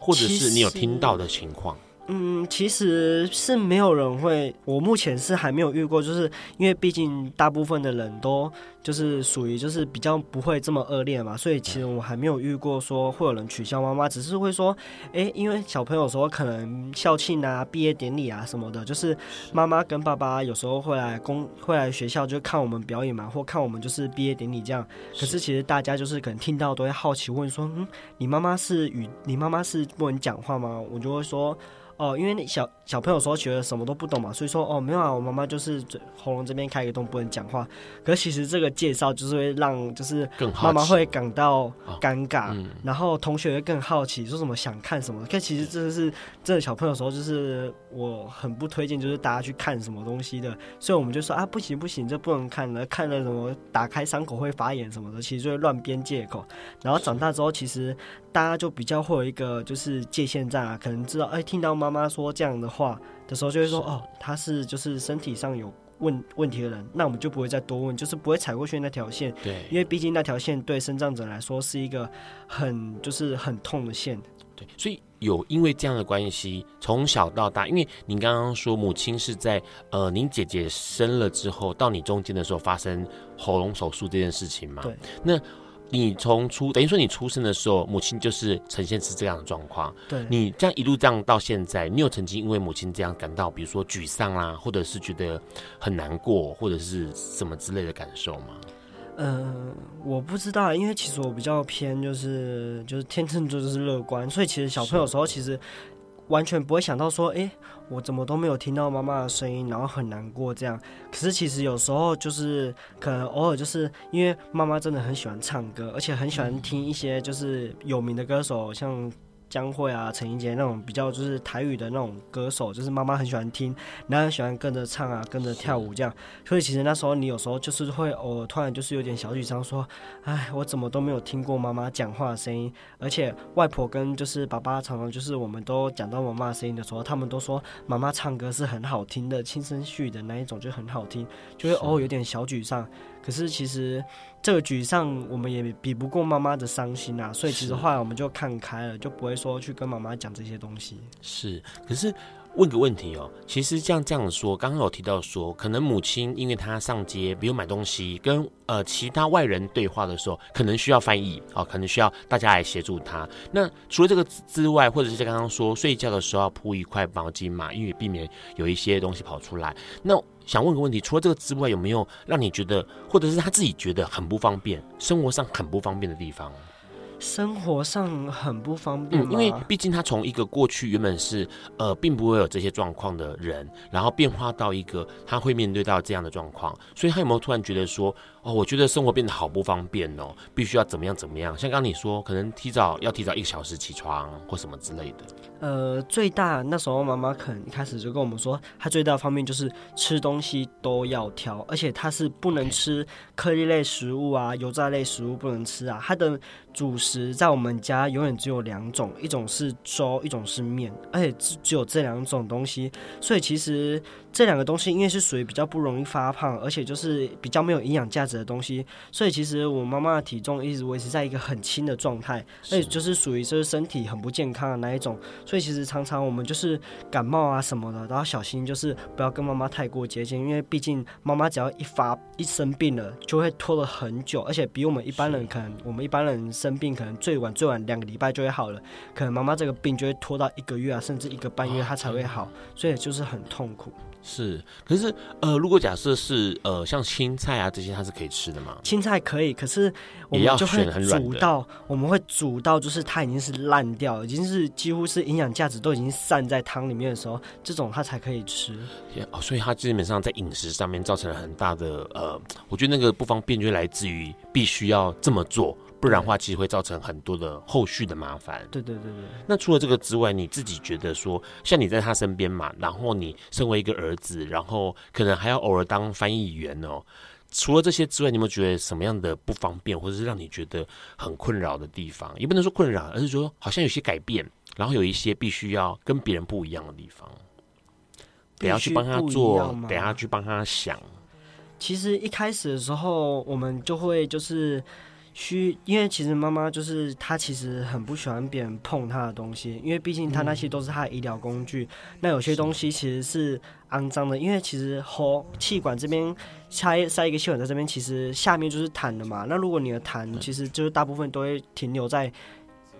或者是你有听到的情况？嗯，其实是没有人会，我目前是还没有遇过，就是因为毕竟大部分的人都就是属于就是比较不会这么恶劣嘛，所以其实我还没有遇过说会有人取笑妈妈，只是会说，哎，因为小朋友说可能校庆啊、毕业典礼啊什么的，就是妈妈跟爸爸有时候会来公会来学校就看我们表演嘛，或看我们就是毕业典礼这样。可是其实大家就是可能听到都会好奇问说，嗯，你妈妈是与你妈妈是不能讲话吗？我就会说。哦，因为那小小朋友时候觉得什么都不懂嘛，所以说哦没有啊，我妈妈就是嘴喉咙这边开一个洞不能讲话。可是其实这个介绍就是会让就是妈妈会感到尴尬，哦嗯、然后同学会更好奇说什么想看什么。可其实这是这个小朋友时候就是我很不推荐就是大家去看什么东西的，所以我们就说啊不行不行，这不能看了，看了什么打开伤口会发炎什么的，其实就会乱编借口。然后长大之后其实。大家就比较会有一个就是界限在啊，可能知道哎，听到妈妈说这样的话的时候，就会说哦，他是就是身体上有问问题的人，那我们就不会再多问，就是不会踩过去那条线。对，因为毕竟那条线对身障者来说是一个很就是很痛的线。对，所以有因为这样的关系，从小到大，因为您刚刚说母亲是在呃您姐姐生了之后到你中间的时候发生喉咙手术这件事情嘛？对，那。你从出等于说你出生的时候，母亲就是呈现是这样的状况。对，你这样一路这样到现在，你有曾经因为母亲这样感到，比如说沮丧啦、啊，或者是觉得很难过，或者是什么之类的感受吗？嗯、呃，我不知道，因为其实我比较偏就是就是天秤座就是乐观，所以其实小朋友时候其实。完全不会想到说，哎、欸，我怎么都没有听到妈妈的声音，然后很难过这样。可是其实有时候就是可能偶尔就是因为妈妈真的很喜欢唱歌，而且很喜欢听一些就是有名的歌手，像。江蕙啊，陈英杰那种比较就是台语的那种歌手，就是妈妈很喜欢听，然后喜欢跟着唱啊，跟着跳舞这样。所以其实那时候你有时候就是会偶尔突然就是有点小沮丧，说，哎，我怎么都没有听过妈妈讲话的声音？而且外婆跟就是爸爸常常就是我们都讲到妈妈声音的时候，他们都说妈妈唱歌是很好听的，轻声细语的那一种就很好听，就会偶尔有点小沮丧。可是其实。这个沮丧，我们也比不过妈妈的伤心啊，所以其实后来我们就看开了，就不会说去跟妈妈讲这些东西。是，可是。问个问题哦，其实像这样说，刚刚有提到说，可能母亲因为她上街，比如买东西，跟呃其他外人对话的时候，可能需要翻译啊、哦，可能需要大家来协助她。那除了这个之外，或者是刚刚说睡觉的时候要铺一块毛巾嘛，因为避免有一些东西跑出来。那想问个问题，除了这个之外，有没有让你觉得，或者是他自己觉得很不方便，生活上很不方便的地方？生活上很不方便，嗯，因为毕竟他从一个过去原本是呃并不会有这些状况的人，然后变化到一个他会面对到这样的状况，所以他有没有突然觉得说？哦，我觉得生活变得好不方便哦，必须要怎么样怎么样？像刚刚你说，可能提早要提早一个小时起床或什么之类的。呃，最大那时候妈妈可能一开始就跟我们说，她最大的方面就是吃东西都要挑，而且她是不能吃颗粒类食物啊，油炸类食物不能吃啊。她的主食在我们家永远只有两种，一种是粥，一种是面，而且只只有这两种东西。所以其实这两个东西因为是属于比较不容易发胖，而且就是比较没有营养价值的东西，所以其实我妈妈的体重一直维持在一个很轻的状态，而且就是属于就是身体很不健康的那一种，所以其实常常我们就是感冒啊什么的，都要小心，就是不要跟妈妈太过接近，因为毕竟妈妈只要一发一生病了，就会拖了很久，而且比我们一般人可能，我们一般人生病可能最晚最晚两个礼拜就会好了，可能妈妈这个病就会拖到一个月啊，甚至一个半月她才会好，所以就是很痛苦。是，可是呃，如果假设是呃，像青菜啊这些，它是可以吃的吗？青菜可以，可是我们就会煮到，我们会煮到就是它已经是烂掉，已经是几乎是营养价值都已经散在汤里面的时候，这种它才可以吃。哦，所以它基本上在饮食上面造成了很大的呃，我觉得那个不方便就来自于必须要这么做。不然的话，其实会造成很多的后续的麻烦。对对对对。那除了这个之外，你自己觉得说，像你在他身边嘛，然后你身为一个儿子，然后可能还要偶尔当翻译员哦。除了这些之外，你有没有觉得什么样的不方便，或者是让你觉得很困扰的地方？也不能说困扰，而是说好像有些改变，然后有一些必须要跟别人不一样的地方，得要去帮他做，得要去帮他想。其实一开始的时候，我们就会就是。需，因为其实妈妈就是她，其实很不喜欢别人碰她的东西，因为毕竟她那些都是她的医疗工具。嗯、那有些东西其实是肮脏的，因为其实喉气管这边塞塞一个气管在这边，其实下面就是痰的嘛。那如果你的痰，其实就是大部分都会停留在。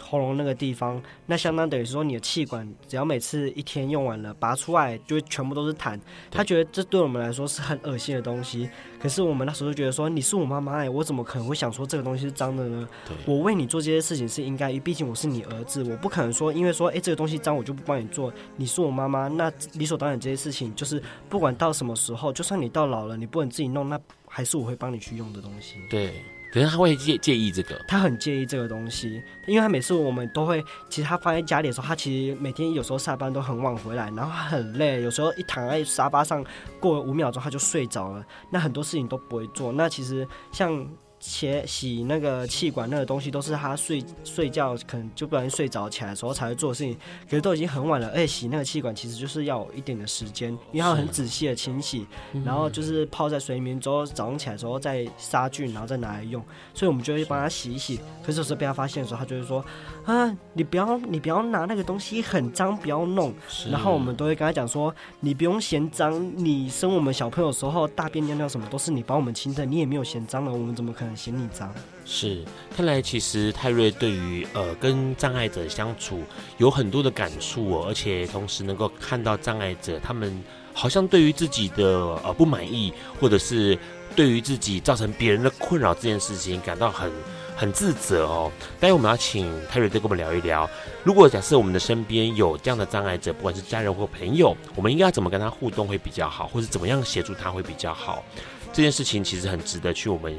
喉咙那个地方，那相当等于说你的气管，只要每次一天用完了，拔出来就会全部都是痰。他觉得这对我们来说是很恶心的东西，可是我们那时候就觉得说，你是我妈妈哎，我怎么可能会想说这个东西是脏的呢？我为你做这些事情是应该，毕竟我是你儿子，我不可能说因为说哎这个东西脏我就不帮你做。你是我妈妈，那理所当然这些事情就是不管到什么时候，就算你到老了你不能自己弄，那还是我会帮你去用的东西。对。可是他会介介意这个，他很介意这个东西，因为他每次我们都会，其实他放在家里的时候，他其实每天有时候下班都很晚回来，然后很累，有时候一躺在沙发上，过了五秒钟他就睡着了，那很多事情都不会做。那其实像且洗那个气管那个东西，都是他睡睡觉可能就不小心睡着起来的时候才会做的事情。可是都已经很晚了，而且洗那个气管其实就是要一点的时间，因为他很仔细的清洗，然后就是泡在水里面之后，早上起来的时候再杀菌，然后再拿来用。所以我们就会帮他洗一洗。可是有时候被他发现的时候，他就会说：“啊，你不要你不要拿那个东西，很脏，不要弄。”然后我们都会跟他讲说：“你不用嫌脏，你生我们小朋友的时候大便尿尿什么都是你帮我们清的，你也没有嫌脏了，我们怎么可能？”嫌你脏是，看来其实泰瑞对于呃跟障碍者相处有很多的感触哦，而且同时能够看到障碍者他们好像对于自己的呃不满意，或者是对于自己造成别人的困扰这件事情感到很很自责哦。待会我们要请泰瑞再跟我们聊一聊，如果假设我们的身边有这样的障碍者，不管是家人或朋友，我们应该要怎么跟他互动会比较好，或者怎么样协助他会比较好？这件事情其实很值得去我们。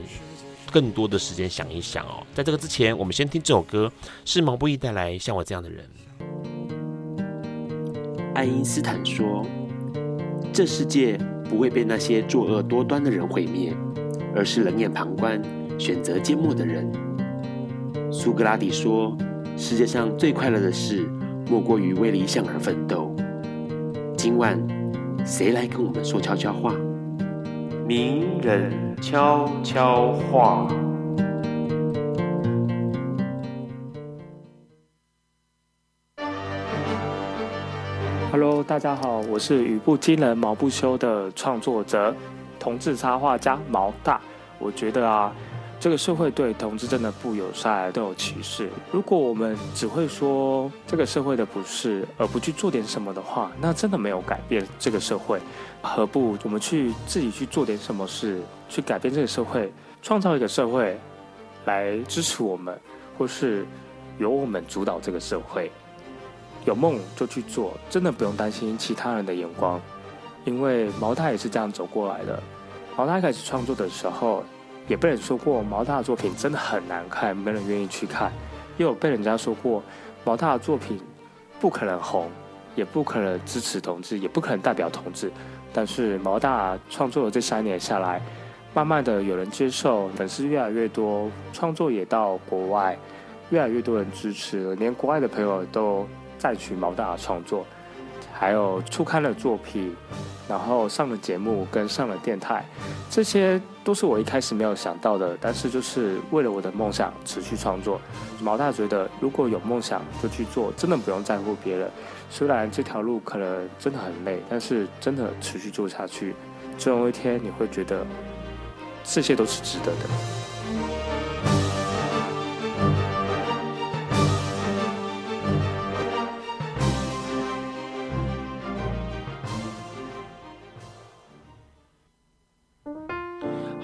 更多的时间想一想哦，在这个之前，我们先听这首歌，是毛不易带来《像我这样的人》。爱因斯坦说：“这世界不会被那些作恶多端的人毁灭，而是冷眼旁观、选择缄默的人。”苏格拉底说：“世界上最快乐的事，莫过于为理想而奋斗。”今晚，谁来跟我们说悄悄话？名人悄悄话。Hello，大家好，我是语不惊人毛不休的创作者，同志插画家毛大。我觉得啊。这个社会对同志真的不友善，都有歧视。如果我们只会说这个社会的不是，而不去做点什么的话，那真的没有改变这个社会。何不我们去自己去做点什么事，去改变这个社会，创造一个社会来支持我们，或是由我们主导这个社会。有梦就去做，真的不用担心其他人的眼光，因为毛大也是这样走过来的。毛大开始创作的时候。也被人说过毛大的作品真的很难看，没人愿意去看；也有被人家说过毛大的作品不可能红，也不可能支持同志，也不可能代表同志。但是毛大创作了这三年下来，慢慢的有人接受，粉丝越来越多，创作也到国外，越来越多人支持，连国外的朋友都赞许毛大的创作，还有出刊的作品。然后上了节目，跟上了电台，这些都是我一开始没有想到的。但是就是为了我的梦想持续创作。毛大觉得，如果有梦想就去做，真的不用在乎别人。虽然这条路可能真的很累，但是真的持续做下去，总有一天你会觉得这些都是值得的。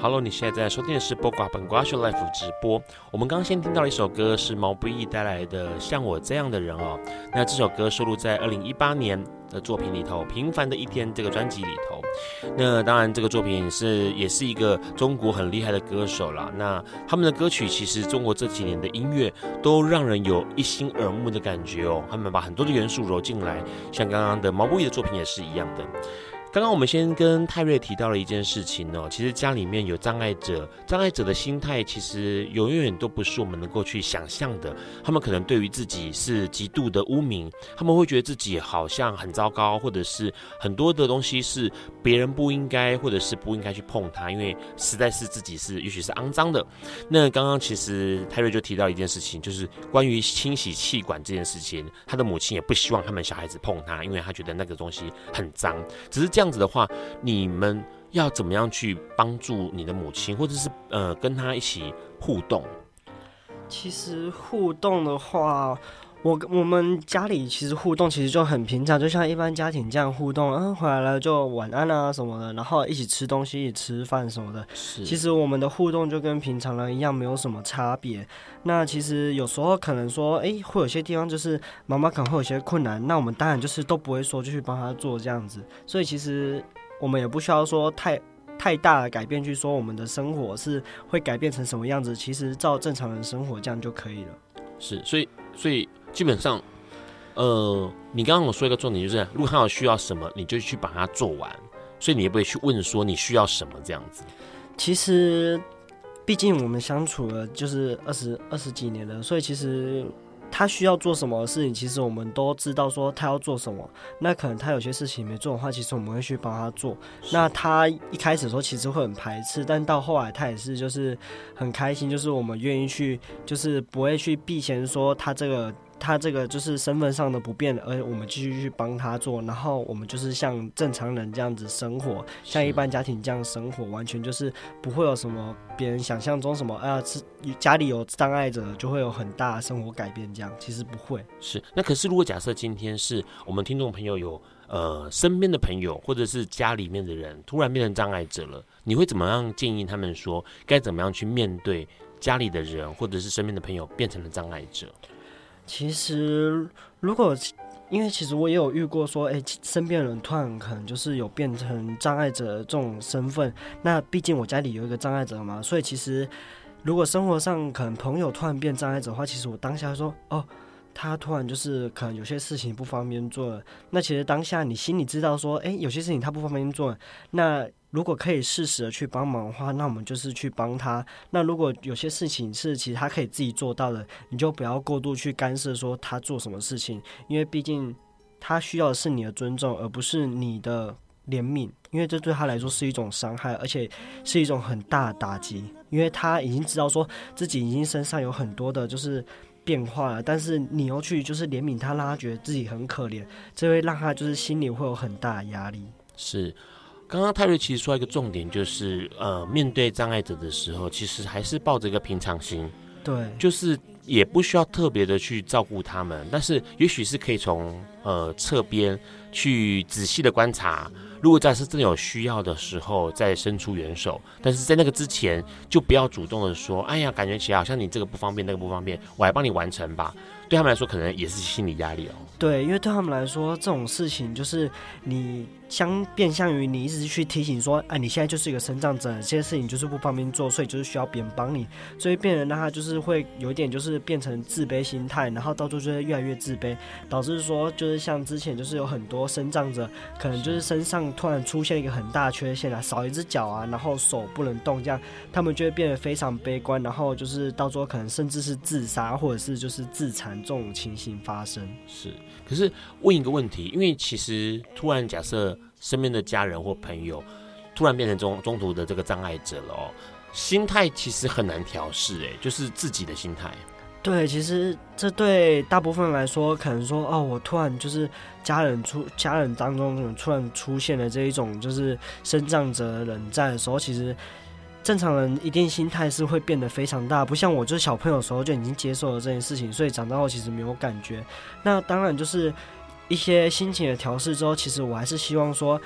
Hello，你现在在收听的是播瓜本瓜秀 Life 直播。我们刚先听到了一首歌，是毛不易带来的《像我这样的人》哦。那这首歌收录在二零一八年的作品里头，《平凡的一天》这个专辑里头。那当然，这个作品是也是一个中国很厉害的歌手啦。那他们的歌曲其实中国这几年的音乐都让人有一新耳目的感觉哦。他们把很多的元素揉进来，像刚刚的毛不易的作品也是一样的。刚刚我们先跟泰瑞提到了一件事情哦，其实家里面有障碍者，障碍者的心态其实永远都不是我们能够去想象的。他们可能对于自己是极度的污名，他们会觉得自己好像很糟糕，或者是很多的东西是别人不应该，或者是不应该去碰它，因为实在是自己是也许是肮脏的。那刚刚其实泰瑞就提到一件事情，就是关于清洗气管这件事情，他的母亲也不希望他们小孩子碰它，因为他觉得那个东西很脏，只是这样。这样子的话，你们要怎么样去帮助你的母亲，或者是呃跟她一起互动？其实互动的话，我我们家里其实互动其实就很平常，就像一般家庭这样互动，嗯，回来了就晚安啊什么的，然后一起吃东西、一起吃饭什么的。是，其实我们的互动就跟平常人一样，没有什么差别。那其实有时候可能说，哎、欸，会有些地方就是妈妈可能会有些困难，那我们当然就是都不会说就去帮她做这样子。所以其实我们也不需要说太太大的改变，去说我们的生活是会改变成什么样子。其实照正常人生活这样就可以了。是，所以所以。基本上，呃，你刚刚我说一个重点，就是如果他有需要什么，你就去把它做完，所以你也不会去问说你需要什么这样子。其实，毕毕竟我们相处了就是二十二十几年了，所以其实。他需要做什么事情，其实我们都知道。说他要做什么，那可能他有些事情没做的话，其实我们会去帮他做。那他一开始的时候其实会很排斥，但到后来他也是就是很开心，就是我们愿意去，就是不会去避嫌说他这个。他这个就是身份上的不便，而我们继续去帮他做，然后我们就是像正常人这样子生活，像一般家庭这样生活，完全就是不会有什么别人想象中什么啊，是家里有障碍者就会有很大生活改变这样，其实不会。是，那可是如果假设今天是我们听众朋友有呃身边的朋友或者是家里面的人突然变成障碍者了，你会怎么样建议他们说该怎么样去面对家里的人或者是身边的朋友变成了障碍者？其实，如果因为其实我也有遇过说，哎，身边人突然可能就是有变成障碍者这种身份。那毕竟我家里有一个障碍者嘛，所以其实如果生活上可能朋友突然变障碍者的话，其实我当下说，哦，他突然就是可能有些事情不方便做。那其实当下你心里知道说，哎，有些事情他不方便做，那。如果可以适时的去帮忙的话，那我们就是去帮他。那如果有些事情是其实他可以自己做到的，你就不要过度去干涉说他做什么事情，因为毕竟他需要的是你的尊重，而不是你的怜悯，因为这对他来说是一种伤害，而且是一种很大的打击，因为他已经知道说自己已经身上有很多的就是变化了，但是你又去就是怜悯他，让他觉得自己很可怜，这会让他就是心里会有很大的压力。是。刚刚泰瑞其实说一个重点，就是呃，面对障碍者的时候，其实还是抱着一个平常心，对，就是也不需要特别的去照顾他们，但是也许是可以从呃侧边去仔细的观察，如果在是真的有需要的时候再伸出援手，但是在那个之前就不要主动的说，哎呀，感觉起来好像你这个不方便，那个不方便，我来帮你完成吧。对他们来说，可能也是心理压力哦。对，因为对他们来说，这种事情就是你相变相于你一直去提醒说，哎，你现在就是一个生长者，这些事情就是不方便做，所以就是需要别人帮你，所以变成让他就是会有一点就是变成自卑心态，然后到最后就会越来越自卑，导致说就是像之前就是有很多生长者，可能就是身上突然出现一个很大的缺陷啊，少一只脚啊，然后手不能动，这样他们就会变得非常悲观，然后就是到最后可能甚至是自杀或者是就是自残。这种情形发生是，可是问一个问题，因为其实突然假设身边的家人或朋友突然变成中中途的这个障碍者了哦，心态其实很难调试，哎，就是自己的心态。对，其实这对大部分来说，可能说哦，我突然就是家人出家人当中突然出现了这一种就是身障者的人在的时候，其实。正常人一定心态是会变得非常大，不像我就是小朋友时候就已经接受了这件事情，所以长大后其实没有感觉。那当然就是一些心情的调试之后，其实我还是希望说。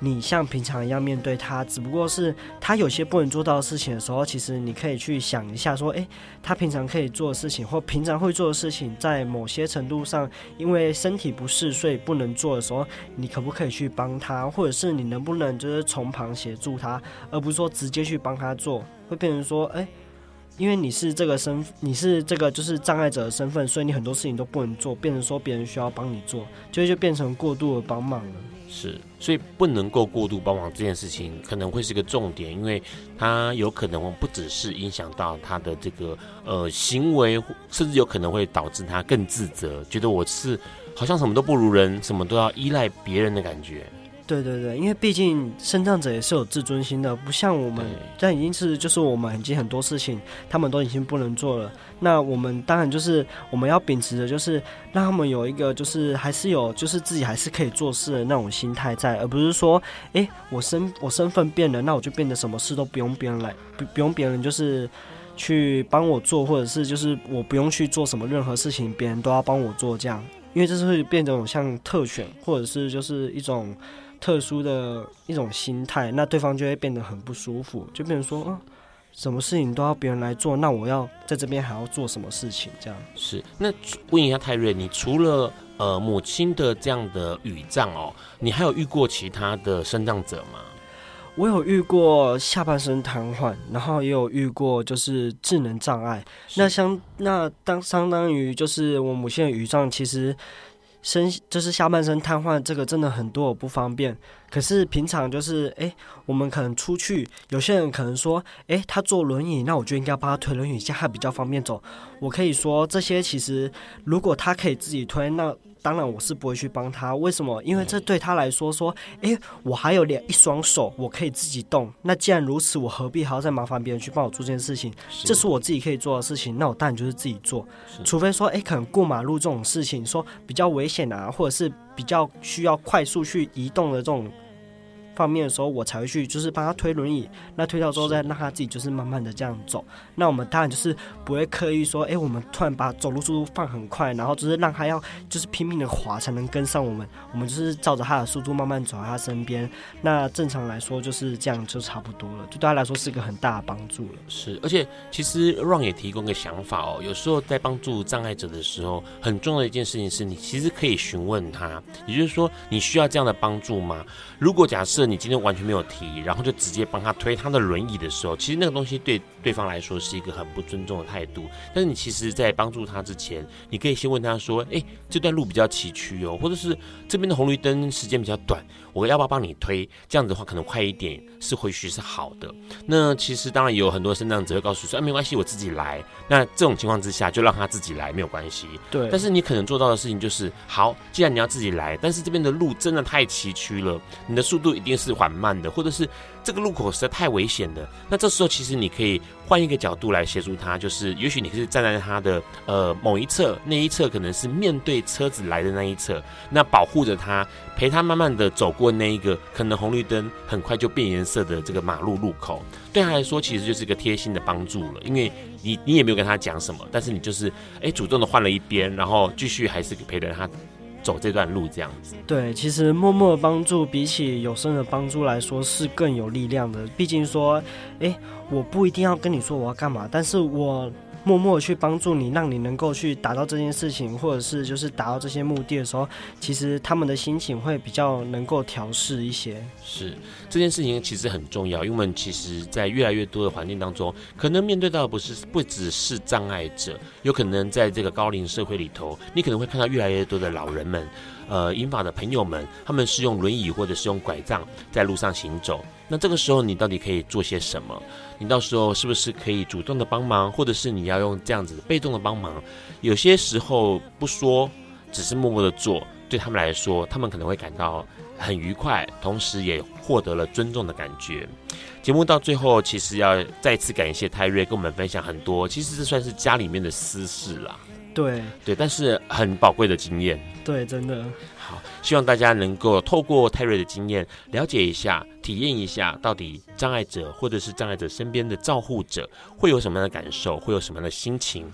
你像平常一样面对他，只不过是他有些不能做到的事情的时候，其实你可以去想一下，说，诶，他平常可以做的事情，或平常会做的事情，在某些程度上，因为身体不适，所以不能做的时候，你可不可以去帮他，或者是你能不能就是从旁协助他，而不是说直接去帮他做，会变成说，诶。因为你是这个身，你是这个就是障碍者的身份，所以你很多事情都不能做，变成说别人需要帮你做，就就变成过度的帮忙了。是，所以不能够过度帮忙这件事情可能会是个重点，因为他有可能不只是影响到他的这个呃行为，甚至有可能会导致他更自责，觉得我是好像什么都不如人，什么都要依赖别人的感觉。对对对，因为毕竟身障者也是有自尊心的，不像我们，但已经是就是我们已经很多事情他们都已经不能做了。那我们当然就是我们要秉持的，就是让他们有一个就是还是有就是自己还是可以做事的那种心态在，而不是说，哎，我身我身份变了，那我就变得什么事都不用别人来，不不用别人就是去帮我做，或者是就是我不用去做什么任何事情，别人都要帮我做这样，因为这是会变成像特权，或者是就是一种。特殊的一种心态，那对方就会变得很不舒服，就变成说，嗯，什么事情都要别人来做，那我要在这边还要做什么事情？这样是。那问一下泰瑞，你除了呃母亲的这样的语障哦，你还有遇过其他的生障者吗？我有遇过下半身瘫痪，然后也有遇过就是智能障碍。那相那当相当于就是我母亲的语障，其实。身就是下半身瘫痪，这个真的很多我不方便。可是平常就是，哎、欸，我们可能出去，有些人可能说，哎、欸，他坐轮椅，那我就应该帮他推轮椅，这样他比较方便走。我可以说，这些其实如果他可以自己推，那。当然，我是不会去帮他。为什么？因为这对他来说，说，诶，我还有两一双手，我可以自己动。那既然如此，我何必还要再麻烦别人去帮我做这件事情？这是我自己可以做的事情，那我当然就是自己做。除非说，诶，可能过马路这种事情，说比较危险啊，或者是比较需要快速去移动的这种。方面的时候，我才会去，就是帮他推轮椅。那推到之后，再让他自己就是慢慢的这样走。那我们当然就是不会刻意说，哎、欸，我们突然把走路速度放很快，然后就是让他要就是拼命的滑才能跟上我们。我们就是照着他的速度慢慢走在他身边。那正常来说就是这样就差不多了，就对他来说是一个很大的帮助了。是，而且其实 Ron 也提供个想法哦，有时候在帮助障碍者的时候，很重要的一件事情是你其实可以询问他，也就是说你需要这样的帮助吗？如果假设你今天完全没有提，然后就直接帮他推他的轮椅的时候，其实那个东西对对方来说是一个很不尊重的态度。但是你其实，在帮助他之前，你可以先问他说：“诶，这段路比较崎岖哦，或者是这边的红绿灯时间比较短，我要不要帮你推？这样子的话，可能快一点是或许是好的。”那其实当然也有很多生长者会告诉说：“啊，没关系，我自己来。”那这种情况之下，就让他自己来没有关系。对。但是你可能做到的事情就是：好，既然你要自己来，但是这边的路真的太崎岖了，你的速度一定是缓慢的，或者是这个路口实在太危险的。那这时候其实你可以换一个角度来协助他，就是也许你是站在他的呃某一侧，那一侧可能是面对车子来的那一侧，那保护着他，陪他慢慢的走过那一个可能红绿灯很快就变颜色的这个马路路口。对他来说，其实就是一个贴心的帮助了，因为你你也没有跟他讲什么，但是你就是哎主动的换了一边，然后继续还是陪着他。走这段路这样子，对，其实默默的帮助比起有声的帮助来说是更有力量的。毕竟说，诶，我不一定要跟你说我要干嘛，但是我。默默去帮助你，让你能够去达到这件事情，或者是就是达到这些目的的时候，其实他们的心情会比较能够调试一些。是这件事情其实很重要，因为我们其实，在越来越多的环境当中，可能面对到的不是不只是障碍者，有可能在这个高龄社会里头，你可能会看到越来越多的老人们。呃，英法的朋友们，他们是用轮椅或者是用拐杖在路上行走。那这个时候，你到底可以做些什么？你到时候是不是可以主动的帮忙，或者是你要用这样子被动的帮忙？有些时候不说，只是默默的做，对他们来说，他们可能会感到很愉快，同时也获得了尊重的感觉。节目到最后，其实要再次感谢泰瑞跟我们分享很多，其实这算是家里面的私事啦。对对，但是很宝贵的经验。对，真的好，希望大家能够透过泰瑞的经验，了解一下、体验一下，到底障碍者或者是障碍者身边的照护者会有什么样的感受，会有什么样的心情。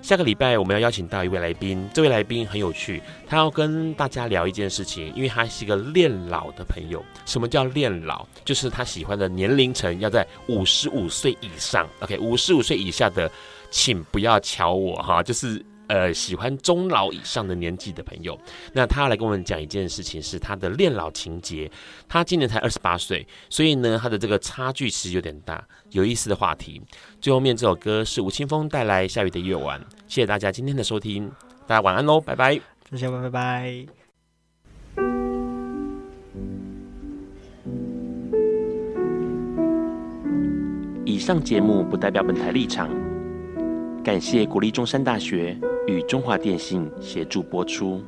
下个礼拜我们要邀请到一位来宾，这位来宾很有趣，他要跟大家聊一件事情，因为他是一个恋老的朋友。什么叫恋老？就是他喜欢的年龄层要在五十五岁以上。OK，五十五岁以下的，请不要瞧我哈，就是。呃，喜欢中老以上的年纪的朋友，那他要来跟我们讲一件事情，是他的恋老情结。他今年才二十八岁，所以呢，他的这个差距其实有点大。有意思的话题，最后面这首歌是吴青峰带来《下雨的夜晚》。谢谢大家今天的收听，大家晚安喽，拜拜，再见，拜拜。以上节目不代表本台立场。感谢国立中山大学与中华电信协助播出。